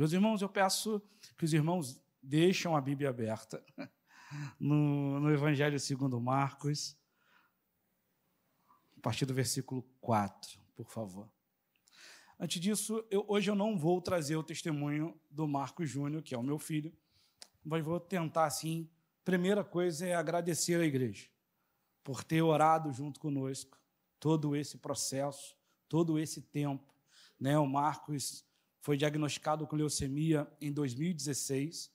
Meus irmãos, eu peço que os irmãos deixem a Bíblia aberta no, no Evangelho segundo Marcos, a partir do versículo 4, por favor. Antes disso, eu, hoje eu não vou trazer o testemunho do Marcos Júnior, que é o meu filho, mas vou tentar, assim, primeira coisa é agradecer à igreja por ter orado junto conosco todo esse processo, todo esse tempo. Né? O Marcos foi diagnosticado com leucemia em 2016.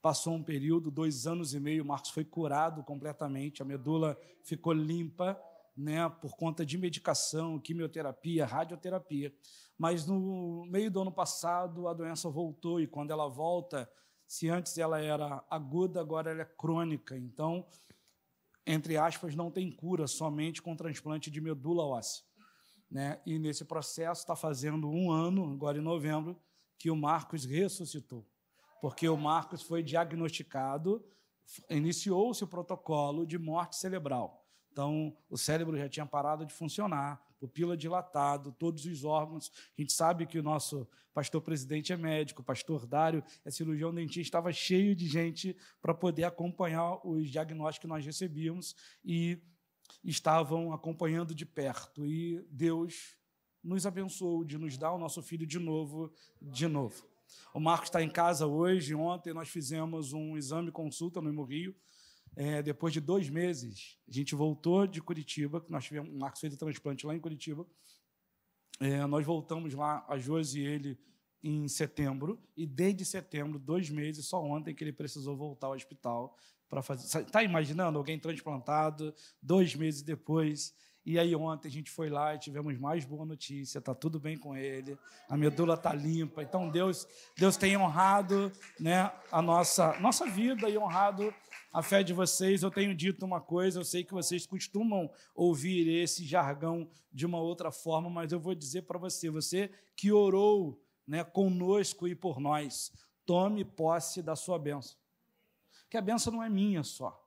Passou um período, dois anos e meio, o Marcos foi curado completamente, a medula ficou limpa, né, por conta de medicação, quimioterapia, radioterapia. Mas no meio do ano passado a doença voltou e quando ela volta, se antes ela era aguda, agora ela é crônica. Então, entre aspas, não tem cura somente com transplante de medula óssea. Né? E nesse processo está fazendo um ano, agora em novembro, que o Marcos ressuscitou. Porque o Marcos foi diagnosticado, iniciou-se o protocolo de morte cerebral. Então, o cérebro já tinha parado de funcionar, pupila dilatado, todos os órgãos. A gente sabe que o nosso pastor presidente é médico, o pastor Dário é cirurgião dentista, estava cheio de gente para poder acompanhar os diagnósticos que nós recebíamos e estavam acompanhando de perto. E Deus nos abençoou de nos dar o nosso filho de novo, de novo. O Marcos está em casa hoje. Ontem nós fizemos um exame consulta no Rio é, depois de dois meses, a gente voltou de Curitiba, nós tivemos, o Marcos fez o transplante lá em Curitiba. É, nós voltamos lá, a Josi e ele, em setembro, e desde setembro, dois meses, só ontem que ele precisou voltar ao hospital para fazer. Está imaginando alguém transplantado, dois meses depois, e aí ontem a gente foi lá e tivemos mais boa notícia, está tudo bem com ele, a medula está limpa. Então Deus, Deus tem honrado né, a nossa, nossa vida e honrado a fé de vocês. Eu tenho dito uma coisa, eu sei que vocês costumam ouvir esse jargão de uma outra forma, mas eu vou dizer para você, você que orou né, conosco e por nós, tome posse da sua bênção. Que a bênção não é minha só.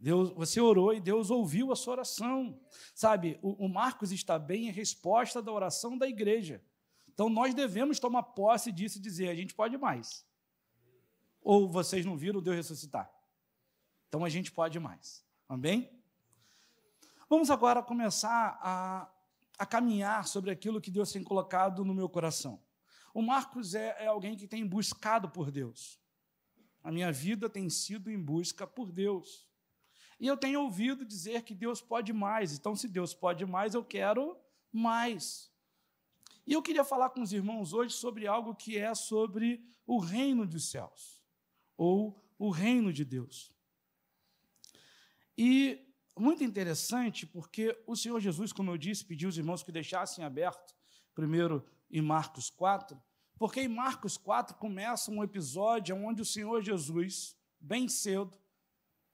Deus, você orou e Deus ouviu a sua oração. Sabe, o, o Marcos está bem em resposta da oração da igreja. Então nós devemos tomar posse disso e dizer: a gente pode mais. Ou vocês não viram Deus ressuscitar? Então a gente pode mais. Amém? Vamos agora começar a, a caminhar sobre aquilo que Deus tem colocado no meu coração. O Marcos é, é alguém que tem buscado por Deus. A minha vida tem sido em busca por Deus. E eu tenho ouvido dizer que Deus pode mais. Então, se Deus pode mais, eu quero mais. E eu queria falar com os irmãos hoje sobre algo que é sobre o reino dos céus, ou o reino de Deus. E muito interessante, porque o Senhor Jesus, como eu disse, pediu os irmãos que deixassem aberto, primeiro em Marcos 4, porque em Marcos 4 começa um episódio onde o Senhor Jesus, bem cedo,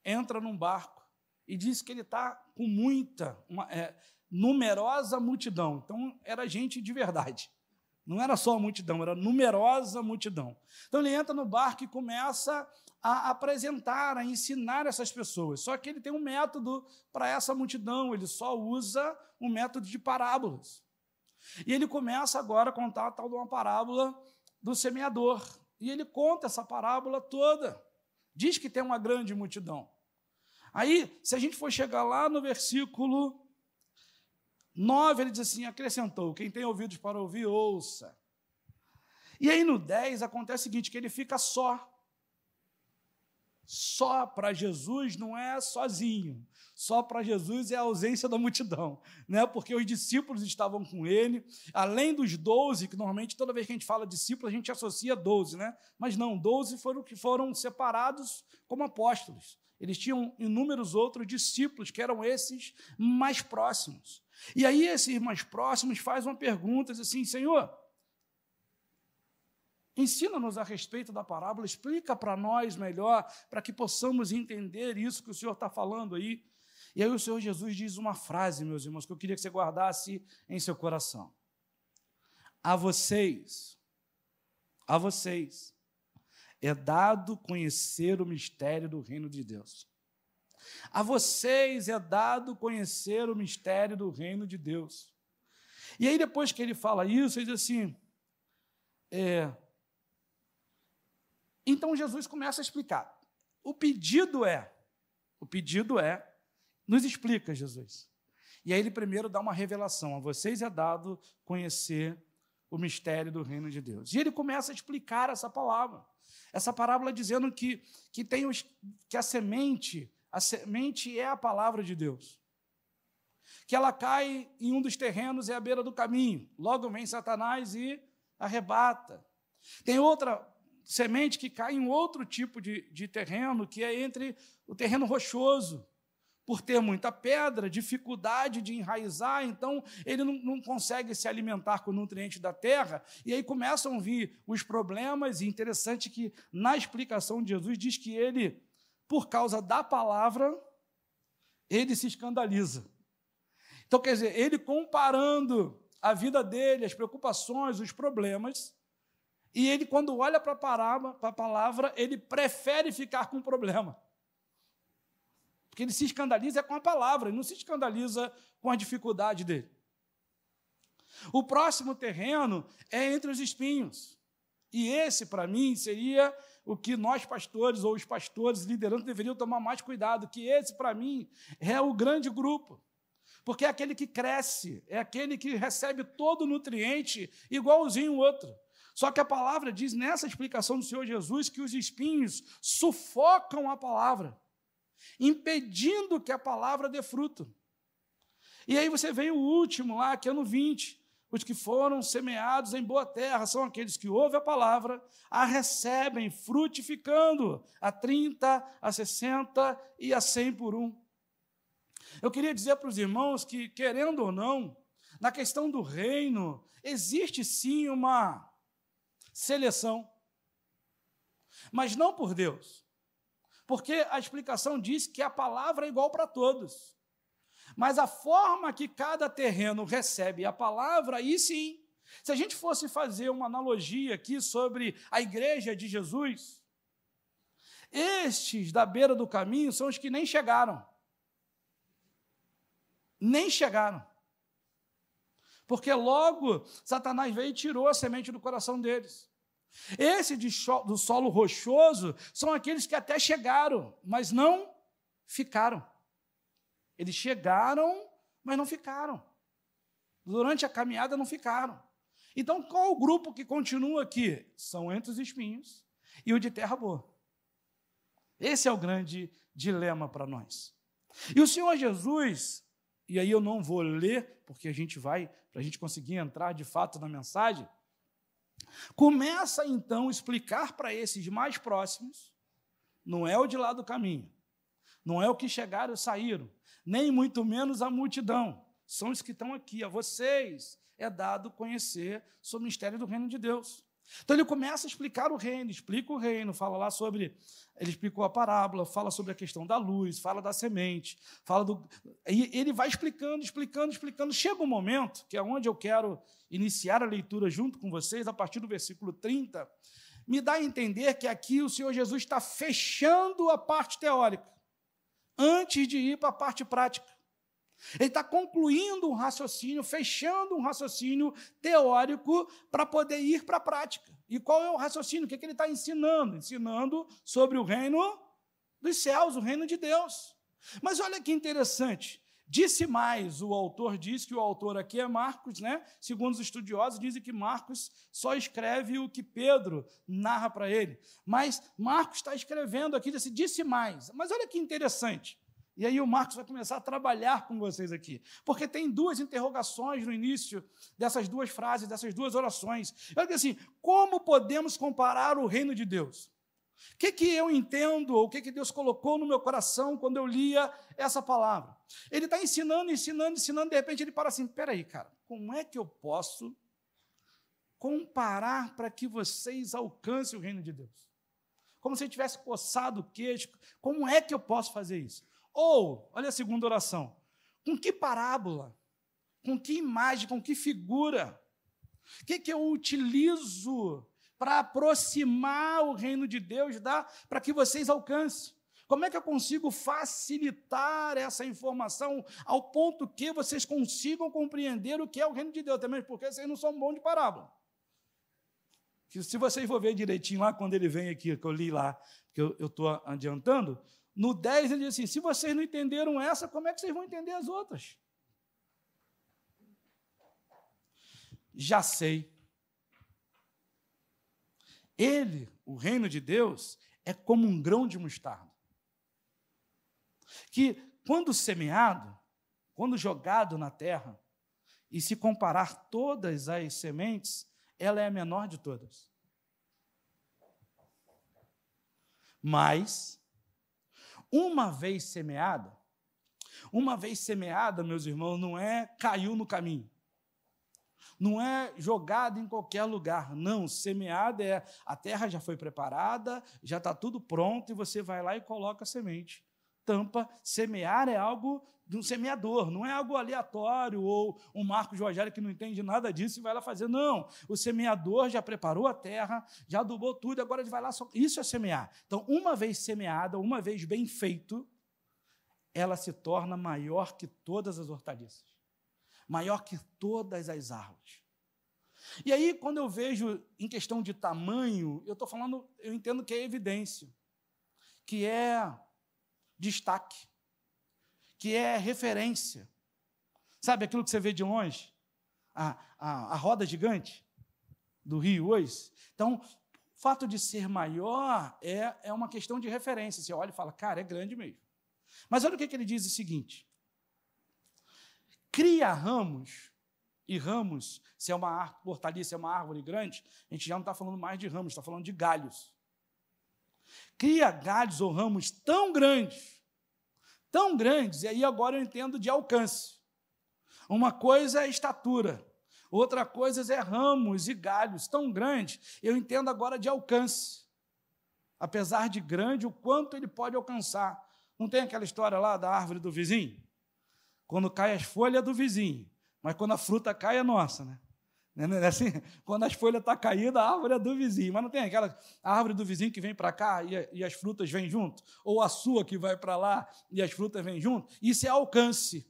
entra num barco e diz que ele está com muita, uma, é, numerosa multidão. Então, era gente de verdade. Não era só a multidão, era numerosa multidão. Então, ele entra no barco e começa a apresentar, a ensinar essas pessoas. Só que ele tem um método para essa multidão, ele só usa um método de parábolas. E ele começa agora a contar a tal de uma parábola do semeador. E ele conta essa parábola toda. Diz que tem uma grande multidão. Aí, se a gente for chegar lá no versículo 9, ele diz assim: acrescentou: quem tem ouvidos para ouvir, ouça. E aí no 10 acontece o seguinte: que ele fica só. Só para Jesus não é sozinho. Só para Jesus é a ausência da multidão, né? Porque os discípulos estavam com ele, além dos doze, que normalmente toda vez que a gente fala discípulos, a gente associa doze, né? Mas não, doze foram que foram separados como apóstolos. Eles tinham inúmeros outros discípulos, que eram esses mais próximos. E aí, esses mais próximos fazem uma pergunta assim: Senhor, ensina-nos a respeito da parábola, explica para nós melhor, para que possamos entender isso que o Senhor está falando aí. E aí, o Senhor Jesus diz uma frase, meus irmãos, que eu queria que você guardasse em seu coração: A vocês, a vocês, é dado conhecer o mistério do reino de Deus. A vocês é dado conhecer o mistério do reino de Deus. E aí, depois que ele fala isso, ele diz assim: é, Então Jesus começa a explicar. O pedido é, o pedido é, nos explica, Jesus. E aí ele primeiro dá uma revelação. A vocês é dado conhecer o mistério do reino de Deus. E ele começa a explicar essa palavra. Essa parábola dizendo que, que, tem os, que a semente, a semente é a palavra de Deus. Que ela cai em um dos terrenos, é à beira do caminho. Logo vem Satanás e arrebata. Tem outra semente que cai em outro tipo de, de terreno, que é entre o terreno rochoso por ter muita pedra, dificuldade de enraizar, então ele não, não, consegue se alimentar com nutrientes da terra, e aí começam a vir os problemas, e interessante que na explicação de Jesus diz que ele, por causa da palavra, ele se escandaliza. Então, quer dizer, ele comparando a vida dele, as preocupações, os problemas, e ele, quando olha para a palavra, ele prefere ficar com o problema. Porque ele se escandaliza com a palavra, ele não se escandaliza com a dificuldade dele. O próximo terreno é entre os espinhos. E esse, para mim, seria o que nós pastores ou os pastores liderantes deveriam tomar mais cuidado, que esse, para mim, é o grande grupo. Porque é aquele que cresce, é aquele que recebe todo o nutriente igualzinho o outro. Só que a palavra diz nessa explicação do Senhor Jesus que os espinhos sufocam a palavra impedindo que a palavra dê fruto. E aí você vem o último lá, que é no 20. Os que foram semeados em boa terra são aqueles que ouvem a palavra, a recebem, frutificando a 30, a 60 e a 100 por um. Eu queria dizer para os irmãos que, querendo ou não, na questão do reino, existe sim uma seleção, mas não por Deus. Porque a explicação diz que a palavra é igual para todos. Mas a forma que cada terreno recebe a palavra, aí sim. Se a gente fosse fazer uma analogia aqui sobre a igreja de Jesus, estes da beira do caminho são os que nem chegaram. Nem chegaram. Porque logo Satanás veio e tirou a semente do coração deles. Esse do solo rochoso são aqueles que até chegaram, mas não ficaram. Eles chegaram, mas não ficaram. Durante a caminhada não ficaram. Então, qual o grupo que continua aqui? São entre os espinhos e o de terra boa. Esse é o grande dilema para nós. E o Senhor Jesus, e aí eu não vou ler, porque a gente vai, para a gente conseguir entrar de fato na mensagem, Começa então a explicar para esses mais próximos, não é o de lá do caminho, não é o que chegaram e saíram, nem muito menos a multidão, são os que estão aqui, a vocês é dado conhecer sobre o mistério do reino de Deus. Então ele começa a explicar o reino, explica o reino, fala lá sobre. Ele explicou a parábola, fala sobre a questão da luz, fala da semente, fala do. E ele vai explicando, explicando, explicando. Chega um momento, que é onde eu quero iniciar a leitura junto com vocês, a partir do versículo 30, me dá a entender que aqui o Senhor Jesus está fechando a parte teórica, antes de ir para a parte prática. Ele está concluindo um raciocínio, fechando um raciocínio teórico para poder ir para a prática. E qual é o raciocínio? O que, é que ele está ensinando? Ensinando sobre o reino dos céus, o reino de Deus. Mas olha que interessante. Disse mais, o autor diz que o autor aqui é Marcos, né? Segundo os estudiosos, dizem que Marcos só escreve o que Pedro narra para ele. Mas Marcos está escrevendo aqui, disse, disse mais. Mas olha que interessante. E aí o Marcos vai começar a trabalhar com vocês aqui. Porque tem duas interrogações no início dessas duas frases, dessas duas orações. Eu digo assim: como podemos comparar o reino de Deus? O que, que eu entendo, ou o que, que Deus colocou no meu coração quando eu lia essa palavra? Ele está ensinando, ensinando, ensinando, de repente ele para assim: peraí, cara, como é que eu posso comparar para que vocês alcancem o reino de Deus? Como se ele tivesse coçado o queixo, como é que eu posso fazer isso? Ou, olha a segunda oração, com que parábola, com que imagem, com que figura, o que, que eu utilizo para aproximar o reino de Deus para que vocês alcancem? Como é que eu consigo facilitar essa informação ao ponto que vocês consigam compreender o que é o reino de Deus? Também porque vocês não são bons de parábola. Que se vocês for ver direitinho lá, quando ele vem aqui, que eu li lá, que eu estou adiantando, no 10 ele diz assim: se vocês não entenderam essa, como é que vocês vão entender as outras? Já sei. Ele, o reino de Deus, é como um grão de mostarda. Que, quando semeado, quando jogado na terra, e se comparar todas as sementes, ela é a menor de todas. Mas, uma vez semeada, uma vez semeada, meus irmãos, não é caiu no caminho. Não é jogada em qualquer lugar, não. Semeada é a terra já foi preparada, já está tudo pronto e você vai lá e coloca a semente tampa. Semear é algo de um semeador, não é algo aleatório ou um Marco Rogério que não entende nada disso e vai lá fazer. Não, o semeador já preparou a terra, já adubou tudo, agora ele vai lá. Só... Isso é semear. Então, uma vez semeada, uma vez bem feito, ela se torna maior que todas as hortaliças, maior que todas as árvores. E aí, quando eu vejo em questão de tamanho, eu estou falando, eu entendo que é evidência, que é destaque, que é referência. Sabe aquilo que você vê de longe? A, a, a roda gigante do rio hoje? Então, o fato de ser maior é, é uma questão de referência. Você olha e fala, cara, é grande mesmo. Mas olha o que, que ele diz o seguinte: cria ramos, e ramos, se é uma hortaliça, é uma árvore grande, a gente já não está falando mais de ramos, está falando de galhos cria galhos ou ramos tão grandes, tão grandes, e aí agora eu entendo de alcance. Uma coisa é estatura, outra coisa é ramos e galhos tão grandes, eu entendo agora de alcance. Apesar de grande, o quanto ele pode alcançar. Não tem aquela história lá da árvore do vizinho? Quando cai as folhas é do vizinho, mas quando a fruta cai é nossa, né? Né, né, assim, quando as folhas estão tá caídas, a árvore é do vizinho. Mas não tem aquela árvore do vizinho que vem para cá e, e, as frutas vêm junto? Ou a sua que vai para lá e as frutas vêm junto? Isso é alcance.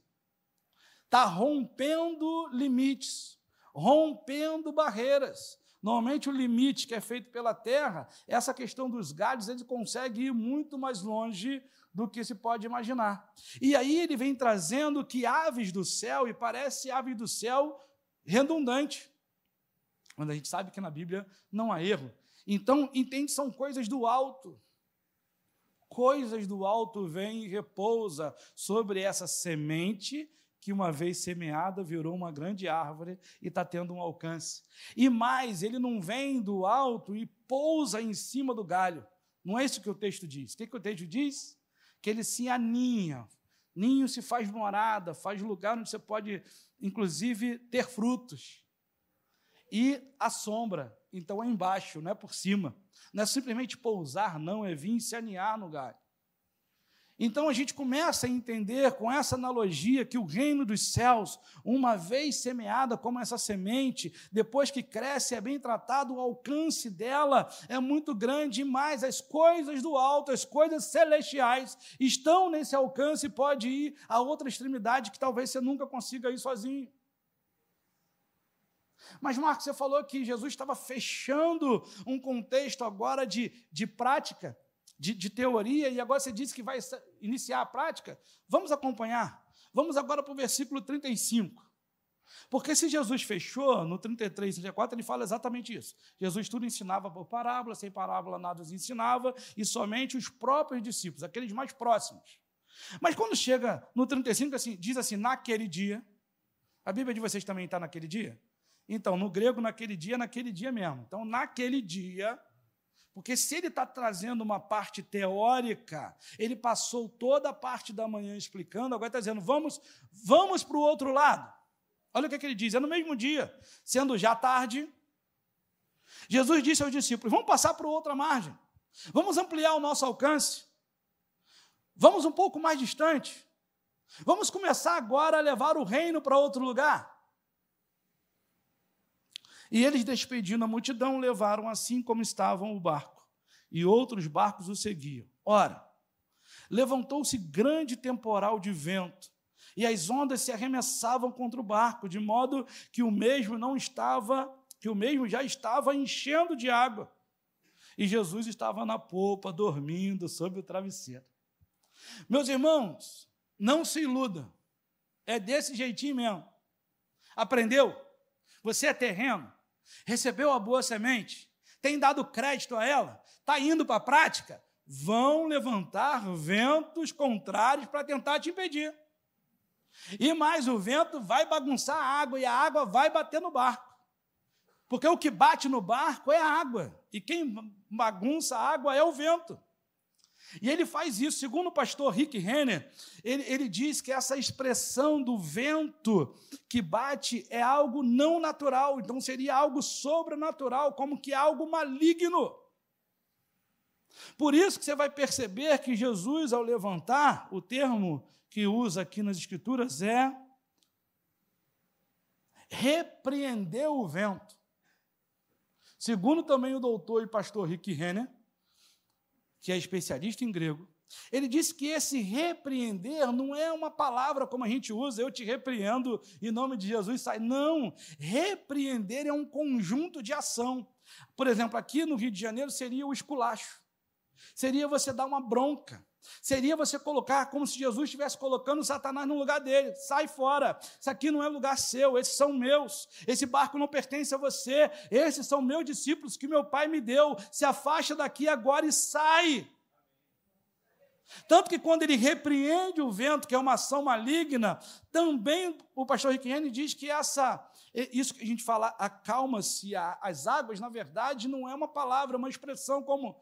Está rompendo limites, rompendo barreiras. Normalmente o limite que é feito pela terra, essa questão dos galhos, ele consegue ir muito mais longe do que se pode imaginar. E aí ele vem trazendo que aves do céu, e parece aves do céu redundante quando a gente sabe que na Bíblia não há erro. Então, entende, são coisas do alto. Coisas do alto vêm e repousa sobre essa semente que uma vez semeada virou uma grande árvore e está tendo um alcance. E mais, ele não vem do alto e pousa em cima do galho. Não é isso que o texto diz. O que, que o texto diz? Que ele se aninha. Ninho se faz morada, faz lugar onde você pode, inclusive, ter frutos e a sombra. Então é embaixo, não é por cima. Não é simplesmente pousar, não, é vir se aninhar no galho. Então a gente começa a entender com essa analogia que o reino dos céus, uma vez semeada como essa semente, depois que cresce, é bem tratado, o alcance dela é muito grande, mas as coisas do alto, as coisas celestiais, estão nesse alcance e pode ir a outra extremidade que talvez você nunca consiga ir sozinho. Mas, Marcos, você falou que Jesus estava fechando um contexto agora de, de prática, de, de teoria, e agora você disse que vai iniciar a prática. Vamos acompanhar. Vamos agora para o versículo 35. Porque se Jesus fechou no 33, 34, ele fala exatamente isso. Jesus tudo ensinava por parábola, sem parábola nada os ensinava, e somente os próprios discípulos, aqueles mais próximos. Mas quando chega no 35, assim, diz assim, naquele dia, a Bíblia de vocês também está naquele dia? Então, no grego, naquele dia, naquele dia mesmo. Então, naquele dia, porque se ele está trazendo uma parte teórica, ele passou toda a parte da manhã explicando, agora está dizendo, vamos, vamos para o outro lado. Olha o que, é que ele diz, é no mesmo dia, sendo já tarde, Jesus disse aos discípulos: vamos passar para outra margem, vamos ampliar o nosso alcance, vamos um pouco mais distante, vamos começar agora a levar o reino para outro lugar. E eles, despedindo a multidão, levaram assim como estavam o barco, e outros barcos o seguiam. Ora, levantou-se grande temporal de vento, e as ondas se arremessavam contra o barco, de modo que o mesmo não estava que o mesmo já estava enchendo de água. E Jesus estava na polpa, dormindo sob o travesseiro. Meus irmãos, não se iluda. É desse jeitinho mesmo. Aprendeu? Você é terreno? Recebeu a boa semente? Tem dado crédito a ela? Está indo para a prática? Vão levantar ventos contrários para tentar te impedir. E mais, o vento vai bagunçar a água e a água vai bater no barco. Porque o que bate no barco é a água. E quem bagunça a água é o vento. E ele faz isso, segundo o pastor Rick Renner, ele, ele diz que essa expressão do vento que bate é algo não natural, então seria algo sobrenatural, como que algo maligno. Por isso que você vai perceber que Jesus, ao levantar, o termo que usa aqui nas Escrituras é repreender o vento. Segundo também o doutor e pastor Rick Renner, que é especialista em grego, ele disse que esse repreender não é uma palavra como a gente usa, eu te repreendo em nome de Jesus, sai. Não, repreender é um conjunto de ação. Por exemplo, aqui no Rio de Janeiro seria o esculacho, seria você dar uma bronca, Seria você colocar como se Jesus estivesse colocando Satanás no lugar dele. Sai fora. Isso aqui não é lugar seu, esses são meus. Esse barco não pertence a você. Esses são meus discípulos que meu pai me deu. Se afasta daqui agora e sai. Tanto que quando ele repreende o vento, que é uma ação maligna, também o pastor Riquelme diz que essa, isso que a gente fala, acalma-se as águas, na verdade, não é uma palavra, é uma expressão como.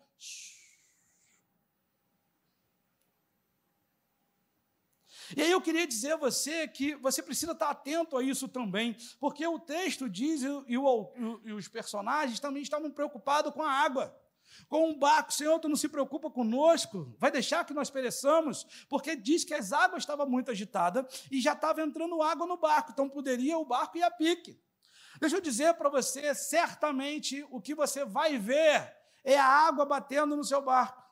E aí eu queria dizer a você que você precisa estar atento a isso também, porque o texto diz e, o, e os personagens também estavam preocupados com a água com um barco, Senhor, tu não se preocupa conosco, vai deixar que nós pereçamos, porque diz que as águas estavam muito agitadas e já estava entrando água no barco, então poderia o barco ir a pique. Deixa eu dizer para você, certamente o que você vai ver é a água batendo no seu barco,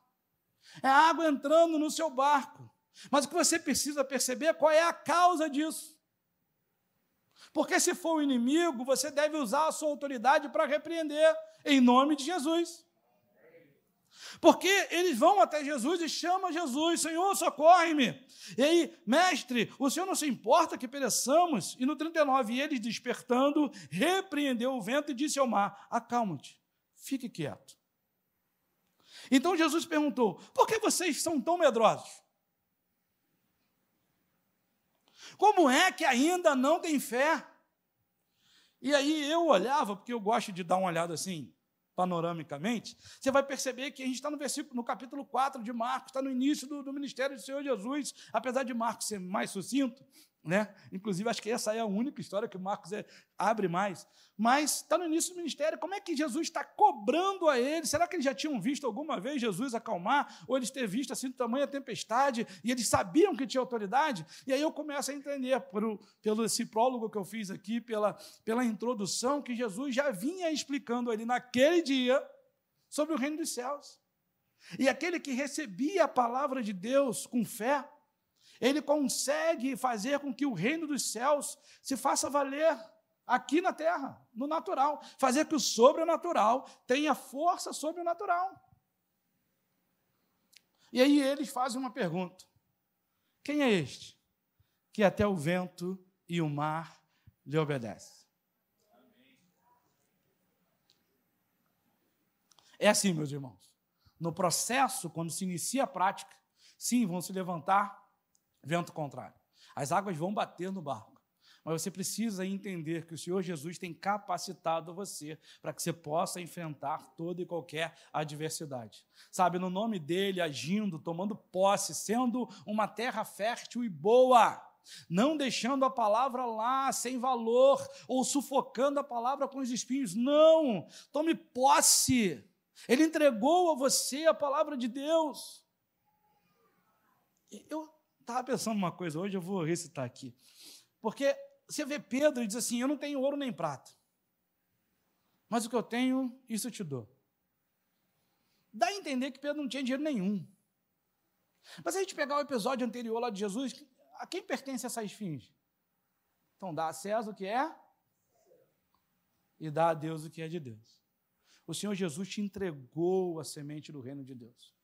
é a água entrando no seu barco. Mas o que você precisa perceber é qual é a causa disso. Porque se for o inimigo, você deve usar a sua autoridade para repreender, em nome de Jesus. Porque eles vão até Jesus e chamam Jesus, Senhor, socorre-me. E aí, mestre, o Senhor não se importa que pereçamos? E no 39, eles despertando, repreendeu o vento e disse ao mar: Acalma-te, fique quieto. Então Jesus perguntou: Por que vocês são tão medrosos? Como é que ainda não tem fé? E aí eu olhava, porque eu gosto de dar uma olhada assim, panoramicamente, você vai perceber que a gente está no versículo, no capítulo 4 de Marcos, está no início do, do ministério do Senhor Jesus, apesar de Marcos ser mais sucinto, né? Inclusive, acho que essa é a única história que Marcos é, abre mais. Mas está no início do ministério. Como é que Jesus está cobrando a eles? Será que eles já tinham visto alguma vez Jesus acalmar? Ou eles ter visto assim tamanha tempestade e eles sabiam que tinha autoridade? E aí eu começo a entender, por, pelo esse prólogo que eu fiz aqui, pela, pela introdução, que Jesus já vinha explicando ali naquele dia sobre o reino dos céus. E aquele que recebia a palavra de Deus com fé, ele consegue fazer com que o reino dos céus se faça valer aqui na terra, no natural, fazer que o sobrenatural tenha força sobre o natural. E aí eles fazem uma pergunta: quem é este que até o vento e o mar lhe obedecem? É assim, meus irmãos. No processo, quando se inicia a prática, sim, vão se levantar vento contrário. As águas vão bater no barco. Mas você precisa entender que o Senhor Jesus tem capacitado você para que você possa enfrentar toda e qualquer adversidade. Sabe, no nome dele, agindo, tomando posse, sendo uma terra fértil e boa, não deixando a palavra lá sem valor ou sufocando a palavra com os espinhos. Não! Tome posse. Ele entregou a você a palavra de Deus. Eu, estava pensando uma coisa hoje, eu vou recitar aqui. Porque você vê Pedro e diz assim: Eu não tenho ouro nem prata, mas o que eu tenho, isso eu te dou. Dá a entender que Pedro não tinha dinheiro nenhum. Mas a gente pegar o episódio anterior lá de Jesus, a quem pertence essa esfinge? Então dá a César o que é. e dá a Deus o que é de Deus. O Senhor Jesus te entregou a semente do reino de Deus.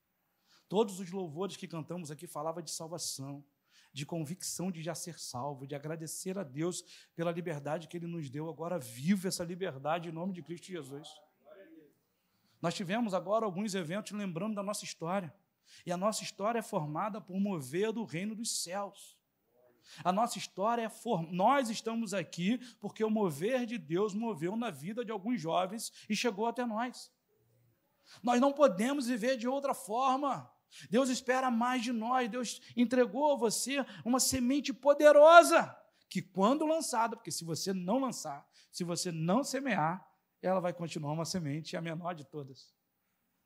Todos os louvores que cantamos aqui falavam de salvação, de convicção de já ser salvo, de agradecer a Deus pela liberdade que Ele nos deu. Agora vive essa liberdade em nome de Cristo Jesus. Nós tivemos agora alguns eventos lembrando da nossa história. E a nossa história é formada por mover do reino dos céus. A nossa história é for... nós estamos aqui porque o mover de Deus moveu na vida de alguns jovens e chegou até nós. Nós não podemos viver de outra forma. Deus espera mais de nós. Deus entregou a você uma semente poderosa que quando lançada, porque se você não lançar, se você não semear, ela vai continuar uma semente a menor de todas.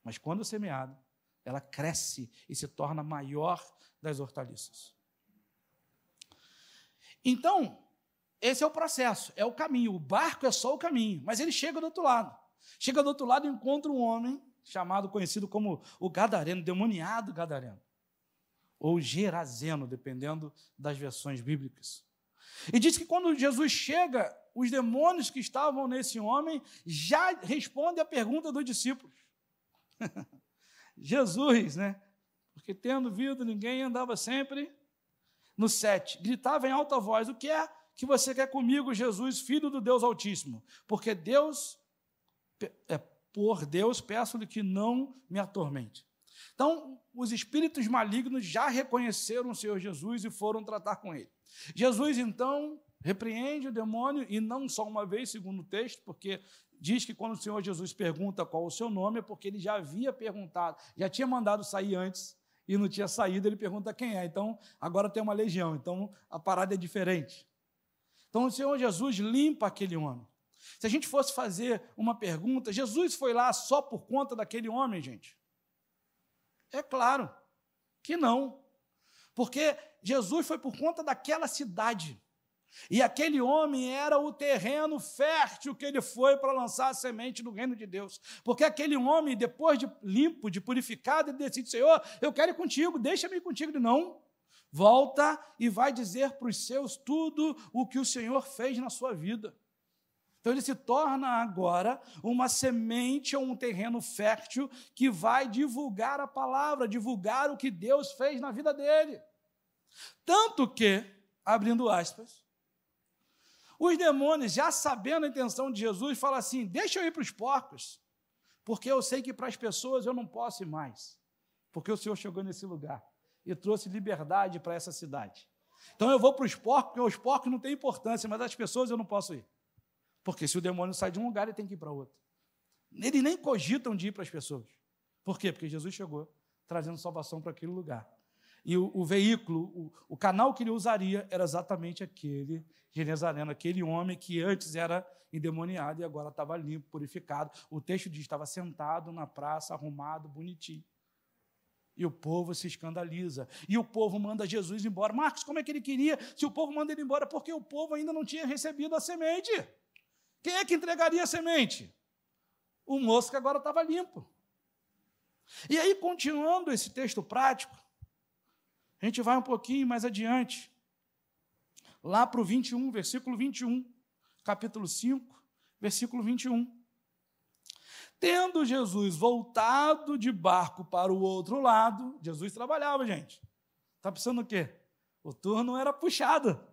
Mas quando semeada, ela cresce e se torna maior das hortaliças. Então, esse é o processo, é o caminho. O barco é só o caminho, mas ele chega do outro lado. Chega do outro lado e encontra um homem chamado, conhecido como o Gadareno, demoniado Gadareno, ou Gerazeno, dependendo das versões bíblicas. E diz que quando Jesus chega, os demônios que estavam nesse homem já respondem a pergunta dos discípulos. Jesus, né? Porque tendo vindo, ninguém andava sempre no 7, gritava em alta voz: O que é que você quer comigo, Jesus, filho do Deus Altíssimo? Porque Deus, é, por Deus, peço-lhe que não me atormente. Então, os espíritos malignos já reconheceram o Senhor Jesus e foram tratar com ele. Jesus, então, repreende o demônio, e não só uma vez, segundo o texto, porque diz que quando o Senhor Jesus pergunta qual o seu nome, é porque ele já havia perguntado, já tinha mandado sair antes, e não tinha saído, ele pergunta quem é. Então, agora tem uma legião, então a parada é diferente. Então, o Senhor Jesus limpa aquele homem. Se a gente fosse fazer uma pergunta, Jesus foi lá só por conta daquele homem, gente? É claro que não. Porque Jesus foi por conta daquela cidade. E aquele homem era o terreno fértil que ele foi para lançar a semente do reino de Deus. Porque aquele homem, depois de limpo, de purificado, ele decide: Senhor, eu quero ir contigo, deixa-me ir contigo. Ele não. Volta e vai dizer para os seus tudo o que o Senhor fez na sua vida. Então ele se torna agora uma semente ou um terreno fértil que vai divulgar a palavra, divulgar o que Deus fez na vida dele. Tanto que, abrindo aspas, os demônios, já sabendo a intenção de Jesus, falam assim: deixa eu ir para os porcos, porque eu sei que para as pessoas eu não posso ir mais, porque o Senhor chegou nesse lugar e trouxe liberdade para essa cidade. Então eu vou para os porcos, porque os porcos não têm importância, mas as pessoas eu não posso ir. Porque se o demônio sai de um lugar, ele tem que ir para outro. Eles nem cogitam de ir para as pessoas. Por quê? Porque Jesus chegou trazendo salvação para aquele lugar. E o, o veículo, o, o, canal que ele usaria era exatamente aquele Genezareno, aquele homem que antes era endemoniado e agora estava limpo, purificado. O texto diz: estava sentado na praça, arrumado, bonitinho. E o povo se escandaliza. E o povo manda Jesus embora. Marcos, como é que ele queria se o povo manda ele embora? Porque o povo ainda não tinha recebido a semente. Quem é que entregaria a semente? O moço que agora estava limpo. E aí, continuando esse texto prático, a gente vai um pouquinho mais adiante, lá para o 21, versículo 21, capítulo 5, versículo 21. Tendo Jesus voltado de barco para o outro lado, Jesus trabalhava, gente. Está pensando o quê? O turno era puxado.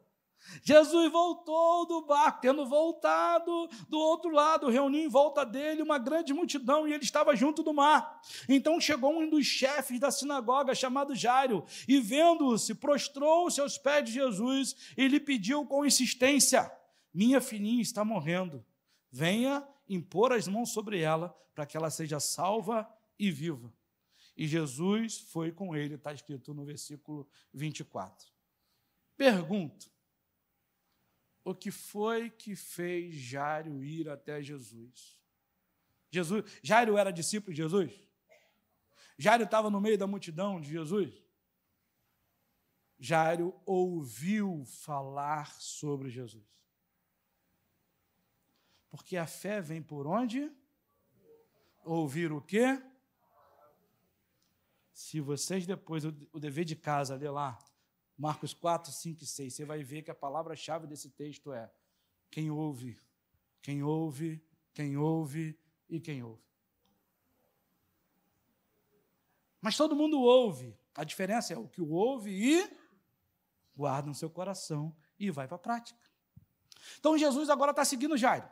Jesus voltou do barco, tendo voltado do outro lado, reuniu em volta dele uma grande multidão e ele estava junto do mar. Então chegou um dos chefes da sinagoga, chamado Jairo, e vendo-se, prostrou-se aos pés de Jesus e lhe pediu com insistência: Minha filhinha está morrendo, venha impor as mãos sobre ela para que ela seja salva e viva. E Jesus foi com ele, está escrito no versículo 24. Pergunto o que foi que fez Jairo ir até Jesus? Jesus, Jairo era discípulo de Jesus? Jairo estava no meio da multidão de Jesus? Jairo ouviu falar sobre Jesus. Porque a fé vem por onde? Ouvir o quê? Se vocês depois, o dever de casa, ler lá, Marcos 4, 5 e 6, você vai ver que a palavra-chave desse texto é: quem ouve, quem ouve quem ouve e quem ouve. Mas todo mundo ouve. A diferença é o que ouve e guarda no seu coração e vai para a prática. Então Jesus agora está seguindo Jairo.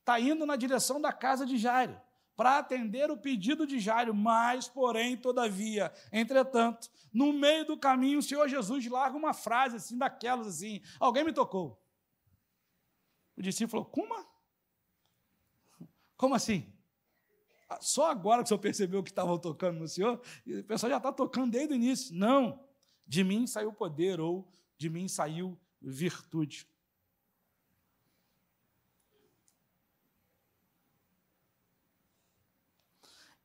Está indo na direção da casa de Jairo para atender o pedido de Jairo, mas, porém, todavia, entretanto, no meio do caminho, o Senhor Jesus larga uma frase assim, daquelas assim: alguém me tocou. O discípulo falou: como? Como assim? Ah, só agora que o senhor percebeu que estavam tocando no senhor? O pessoal já está tocando desde o início. Não, de mim saiu poder, ou de mim saiu virtude.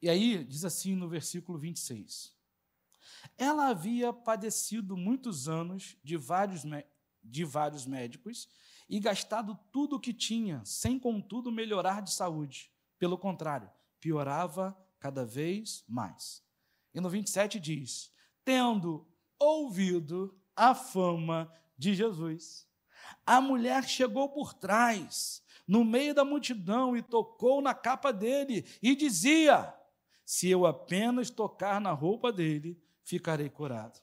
E aí, diz assim no versículo 26. Ela havia padecido muitos anos de vários, de vários médicos e gastado tudo o que tinha, sem contudo melhorar de saúde. Pelo contrário, piorava cada vez mais. E no 27 diz: Tendo ouvido a fama de Jesus, a mulher chegou por trás, no meio da multidão, e tocou na capa dele, e dizia: se eu apenas tocar na roupa dele, ficarei curado.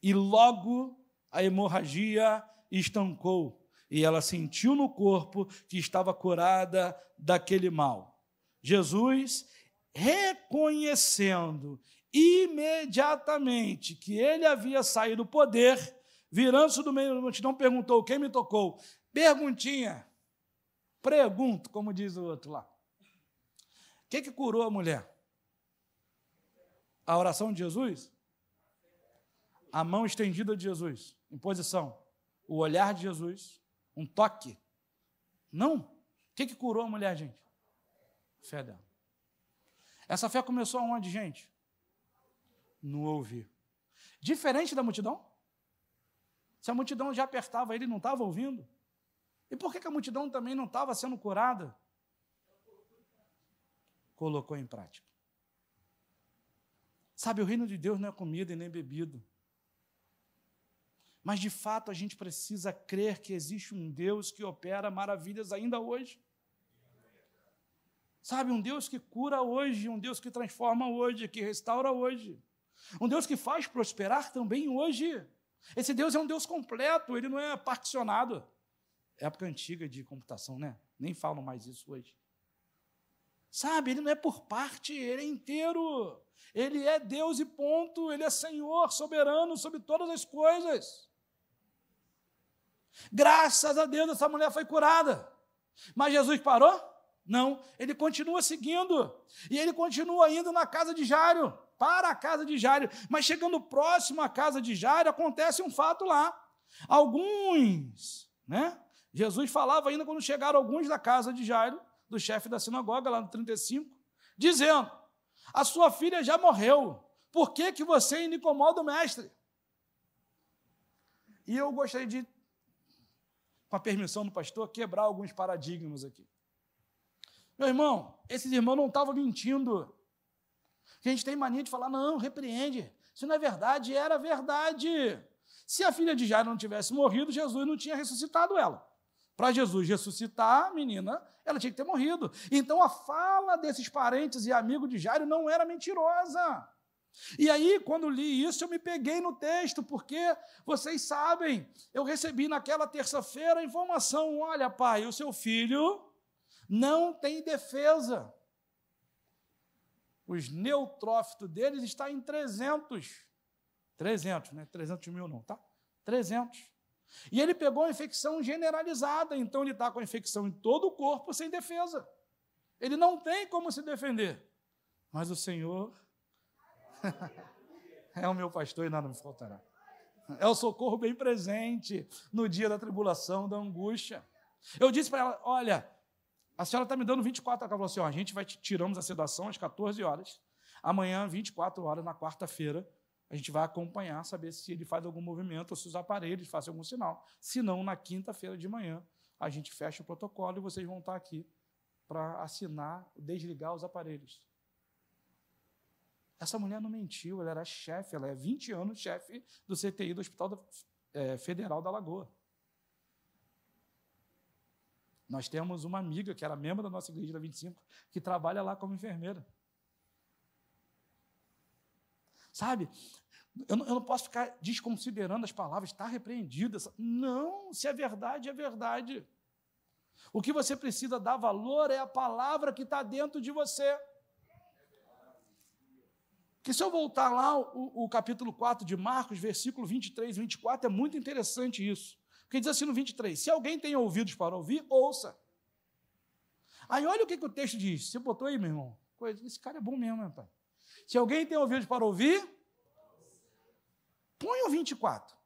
E logo a hemorragia estancou, e ela sentiu no corpo que estava curada daquele mal. Jesus, reconhecendo imediatamente que ele havia saído do poder, virando-se do meio da multidão, perguntou: Quem me tocou? Perguntinha. Pergunto, como diz o outro lá. O que, que curou a mulher? A oração de Jesus? A mão estendida de Jesus, em posição. O olhar de Jesus, um toque. Não. O que, que curou a mulher, gente? fé dela. Essa fé começou aonde, gente? No ouvir. Diferente da multidão. Se a multidão já apertava ele, não estava ouvindo. E por que, que a multidão também não estava sendo curada? Colocou em prática. Sabe, o reino de Deus não é comida e nem bebida. Mas de fato a gente precisa crer que existe um Deus que opera maravilhas ainda hoje. Sabe, um Deus que cura hoje, um Deus que transforma hoje, que restaura hoje. Um Deus que faz prosperar também hoje. Esse Deus é um Deus completo, ele não é particionado. Época antiga de computação, né? Nem falam mais isso hoje. Sabe, ele não é por parte, ele é inteiro. Ele é Deus e ponto, ele é Senhor, soberano sobre todas as coisas. Graças a Deus essa mulher foi curada. Mas Jesus parou? Não, ele continua seguindo. E ele continua indo na casa de Jário, para a casa de Jário. Mas chegando próximo à casa de Jário, acontece um fato lá. Alguns, né? Jesus falava ainda quando chegaram alguns da casa de Jairo, do chefe da sinagoga, lá no 35, dizendo: A sua filha já morreu, por que, que você ainda incomoda o mestre? E eu gostaria de, com a permissão do pastor, quebrar alguns paradigmas aqui. Meu irmão, esses irmãos não estavam mentindo. A gente tem mania de falar, não, repreende. Isso não é verdade, era verdade. Se a filha de Jairo não tivesse morrido, Jesus não tinha ressuscitado ela. Para Jesus ressuscitar a menina, ela tinha que ter morrido. Então a fala desses parentes e amigos de Jairo não era mentirosa. E aí, quando li isso, eu me peguei no texto, porque vocês sabem, eu recebi naquela terça-feira a informação: olha, pai, o seu filho não tem defesa. Os neutrófitos deles está em 300. 300, né? 300 mil não, tá? 300. E ele pegou a infecção generalizada, então ele está com a infecção em todo o corpo sem defesa. Ele não tem como se defender. Mas o Senhor é o meu pastor e nada me faltará. É o socorro bem presente no dia da tribulação, da angústia. Eu disse para ela: olha, a senhora está me dando 24 horas. Ela falou assim: ó, a gente vai tiramos a sedação às 14 horas. Amanhã, 24 horas, na quarta-feira, a gente vai acompanhar, saber se ele faz algum movimento ou se os aparelhos fazem algum sinal. Se não, na quinta-feira de manhã, a gente fecha o protocolo e vocês vão estar aqui para assinar, desligar os aparelhos. Essa mulher não mentiu, ela era chefe, ela é 20 anos chefe do CTI do Hospital é, Federal da Lagoa. Nós temos uma amiga que era membro da nossa igreja da 25, que trabalha lá como enfermeira. Sabe? Eu não, eu não posso ficar desconsiderando as palavras, está repreendido. Não, se é verdade, é verdade. O que você precisa dar valor é a palavra que está dentro de você. Que se eu voltar lá, o, o, capítulo 4 de Marcos, versículo 23 e 24, é muito interessante isso. Porque diz assim no 23: Se alguém tem ouvidos para ouvir, ouça. Aí olha o que, que o texto diz. Você botou aí, meu irmão? Coisa, esse cara é bom mesmo, meu pai. Se alguém tem ouvidos para ouvir, põe o 24.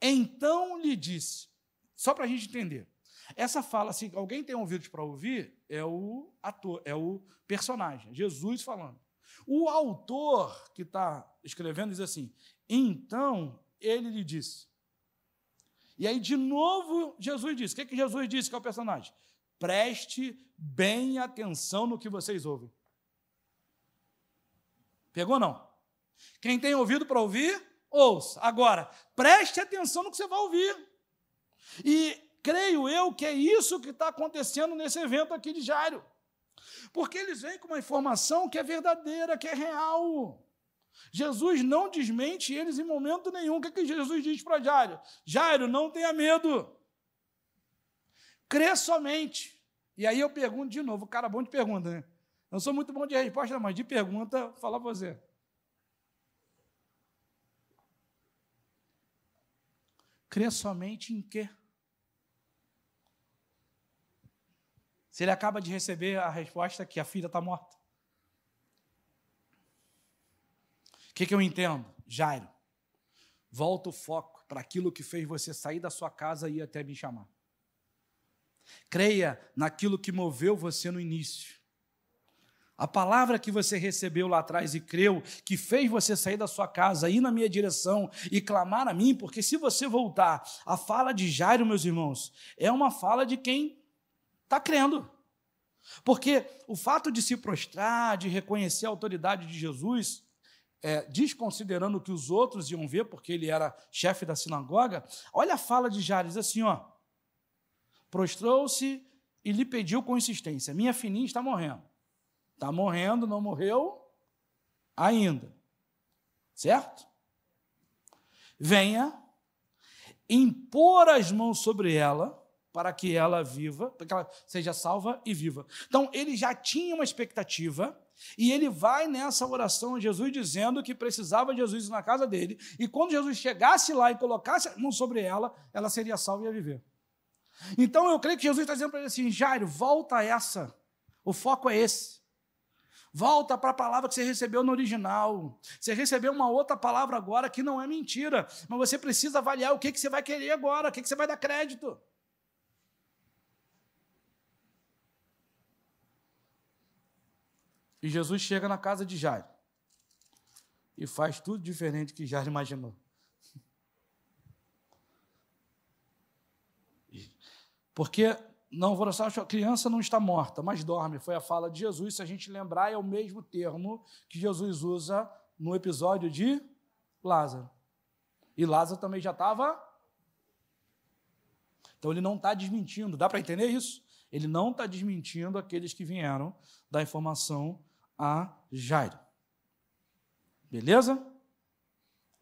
Então lhe disse, só para a gente entender. Essa fala, se alguém tem ouvidos para ouvir, é o ator, é o personagem, Jesus falando. O autor que está escrevendo diz assim: então ele lhe disse. E aí, de novo, Jesus disse: o que, que Jesus disse que é o personagem? Preste bem atenção no que vocês ouvem. Pegou não? Quem tem ouvido para ouvir, ouça. Agora, preste atenção no que você vai ouvir. E creio eu que é isso que está acontecendo nesse evento aqui de Jairo. Porque eles vêm com uma informação que é verdadeira, que é real. Jesus não desmente eles em momento nenhum. O que, é que Jesus diz para Jairo? Jairo, não tenha medo. Crê somente. E aí eu pergunto de novo, o cara bom de pergunta, né? Não sou muito bom de resposta, mas de pergunta, para você. Crê somente em quê? Se ele acaba de receber a resposta que a filha está morta. O que, que eu entendo? Jairo, volta o foco para aquilo que fez você sair da sua casa e ir até me chamar. Creia naquilo que moveu você no início. A palavra que você recebeu lá atrás e creu, que fez você sair da sua casa, ir na minha direção e clamar a mim, porque se você voltar, a fala de Jairo, meus irmãos, é uma fala de quem Está crendo. Porque o fato de se prostrar, de reconhecer a autoridade de Jesus, é, desconsiderando o que os outros iam ver, porque ele era chefe da sinagoga, olha a fala de Jares assim, ó. Prostrou-se e lhe pediu com insistência: Minha fininha está morrendo. Está morrendo, não morreu ainda. Certo? Venha, impor as mãos sobre ela para que ela viva, para que ela seja salva e viva. Então, ele já tinha uma expectativa e ele vai nessa oração a Jesus dizendo que precisava de Jesus na casa dele, e quando Jesus chegasse lá e colocasse a mão sobre ela, ela seria salva e ia viver. Então eu creio que Jesus está dizendo para ele assim: Jairo, volta a essa. O foco é esse. Volta para a palavra que você recebeu no original. Você recebeu uma outra palavra agora que não é mentira, mas você precisa avaliar o que, que você vai querer agora, o que, que você vai dar crédito. E Jesus chega na casa de Jairo e faz tudo diferente que Jairo imaginou. Porque não vou a criança não está morta, mas dorme. Foi a fala de Jesus. Se a gente lembrar, é o mesmo termo que Jesus usa no episódio de Lázaro. E Lázaro também já estava. Então ele não está desmentindo. Dá para entender isso? Ele não está desmentindo aqueles que vieram da informação a Jairo. Beleza?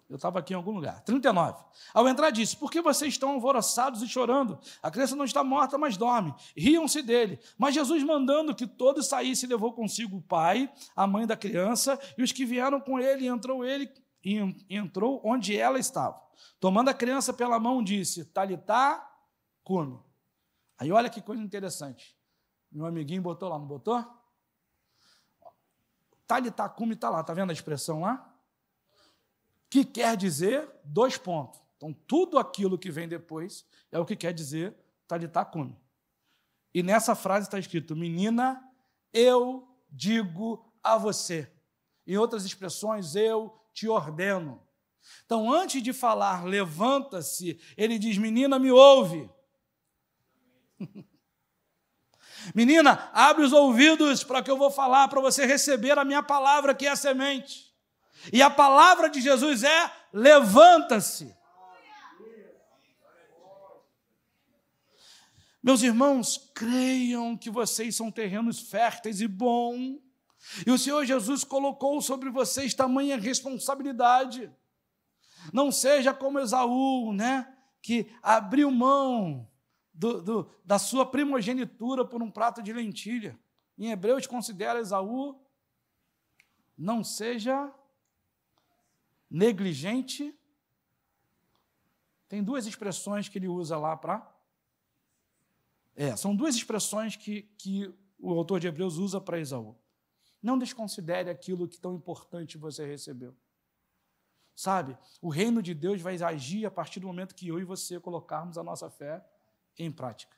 Eu estava aqui em algum lugar. 39. Ao entrar, disse: Por que vocês estão alvoroçados e chorando? A criança não está morta, mas dorme. Riam-se dele. Mas Jesus, mandando que todos saíssem, levou consigo o pai, a mãe da criança e os que vieram com ele. Entrou ele e entrou onde ela estava. Tomando a criança pela mão, disse: Talitá, come. Aí olha que coisa interessante. Meu amiguinho botou lá, não botou? Talitacume está lá, está vendo a expressão lá? Que quer dizer dois pontos. Então, tudo aquilo que vem depois é o que quer dizer Talitacume. E nessa frase está escrito: Menina, eu digo a você. Em outras expressões, eu te ordeno. Então, antes de falar, levanta-se, ele diz: Menina, me ouve. Menina, abre os ouvidos para que eu vou falar, para você receber a minha palavra, que é a semente. E a palavra de Jesus é: levanta-se. Meus irmãos, creiam que vocês são terrenos férteis e bons. E o Senhor Jesus colocou sobre vocês tamanha responsabilidade. Não seja como Esaú, né? Que abriu mão do, do, da sua primogenitura por um prato de lentilha. Em Hebreus considera Esaú, não seja negligente. Tem duas expressões que ele usa lá para. É, são duas expressões que, que o autor de Hebreus usa para Esaú. Não desconsidere aquilo que tão importante você recebeu. Sabe, o reino de Deus vai agir a partir do momento que eu e você colocarmos a nossa fé em prática.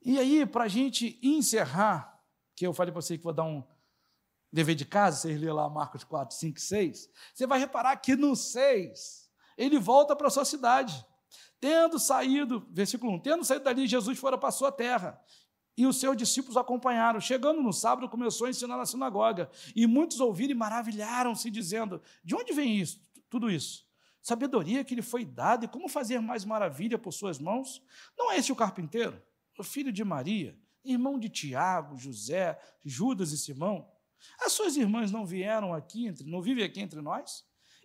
E aí, para a gente encerrar, que eu falei para você que vou dar um dever de casa, vocês lêem lá Marcos 4, 5 6, você vai reparar que no 6, ele volta para a sua cidade. Tendo saído, versículo 1, tendo saído dali, Jesus fora para a sua terra e os seus discípulos acompanharam. Chegando no sábado, começou a ensinar na sinagoga. E muitos ouviram e maravilharam-se, dizendo: De onde vem isso, tudo isso? Sabedoria que lhe foi dada e como fazer mais maravilha por suas mãos? Não é esse o carpinteiro, o filho de Maria, irmão de Tiago, José, Judas e Simão? As suas irmãs não vieram aqui, entre, não vivem aqui entre nós?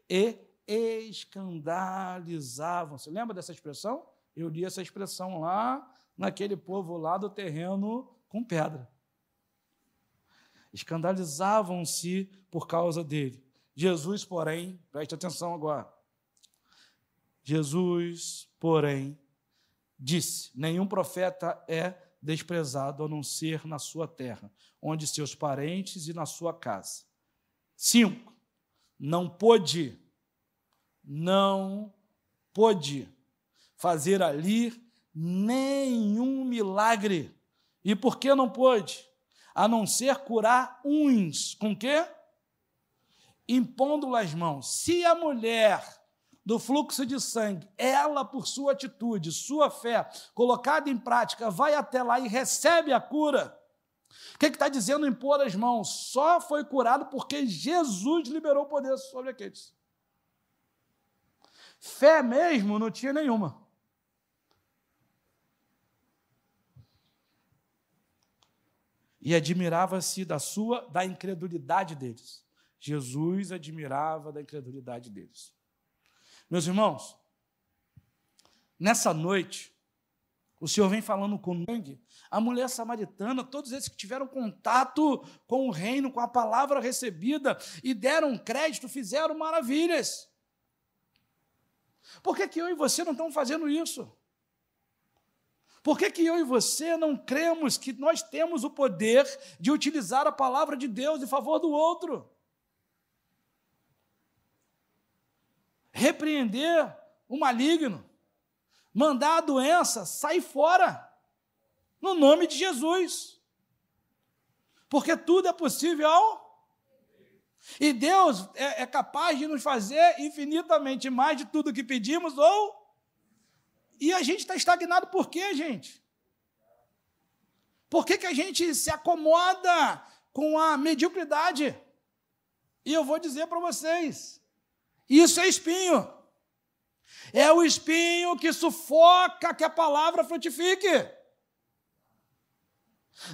E escandalizavam-se. Lembra dessa expressão? Eu li essa expressão lá naquele povo lá do terreno com pedra. Escandalizavam-se por causa dele. Jesus, porém, preste atenção agora. Jesus, porém, disse: Nenhum profeta é desprezado a não ser na sua terra, onde seus parentes e na sua casa. Cinco, não pôde, não pôde fazer ali nenhum milagre. E por que não pôde? A não ser curar uns. Com quê? Impondo as mãos. Se a mulher do fluxo de sangue, ela, por sua atitude, sua fé, colocada em prática, vai até lá e recebe a cura. O que está dizendo impor as mãos? Só foi curado porque Jesus liberou o poder sobre aqueles. Fé mesmo não tinha nenhuma. e admirava-se da sua da incredulidade deles. Jesus admirava da incredulidade deles. Meus irmãos, nessa noite, o Senhor vem falando com a mulher samaritana, todos esses que tiveram contato com o reino, com a palavra recebida e deram crédito, fizeram maravilhas. Por que, que eu e você não estamos fazendo isso? Por que, que eu e você não cremos que nós temos o poder de utilizar a palavra de Deus em favor do outro? Repreender o maligno, mandar a doença sair fora, no nome de Jesus. Porque tudo é possível e Deus é, é, capaz de nos fazer infinitamente mais de tudo que pedimos ou e a gente está estagnado por quê, gente? Por que, que a gente se acomoda com a mediocridade? E eu vou dizer para vocês: isso é espinho. É o espinho que sufoca que a palavra frutifique.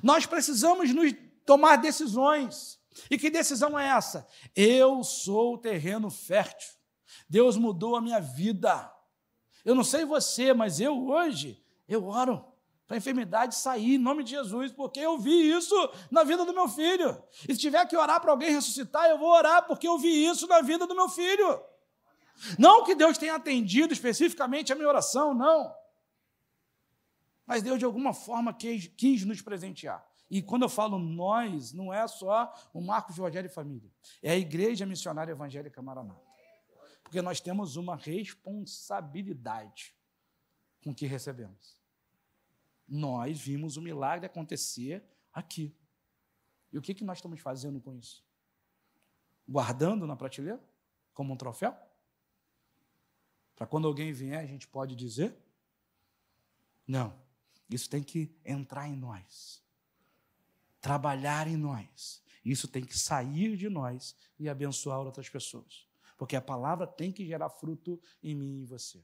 Nós precisamos nos tomar decisões. E que decisão é essa? Eu sou o terreno fértil. Deus mudou a minha vida. Eu não sei você, mas eu hoje, eu oro a enfermidade sair em nome de Jesus, porque eu vi isso na vida do meu filho. E se tiver que orar para alguém ressuscitar, eu vou orar, porque eu vi isso na vida do meu filho. Não que Deus tenha atendido especificamente a minha oração, não. Mas Deus, de alguma forma, quis, quis nos presentear. E quando eu falo nós, não é só o Marcos Rogério e família, é a Igreja Missionária Evangélica Maranata porque nós temos uma responsabilidade com o que recebemos. Nós vimos o milagre acontecer aqui. E o que, que nós estamos fazendo com isso? Guardando na prateleira, como um troféu? Para quando alguém vier, a gente pode dizer? Não. Isso tem que entrar em nós, trabalhar em nós. Isso tem que sair de nós e abençoar outras pessoas porque a palavra tem que gerar fruto em mim e em você.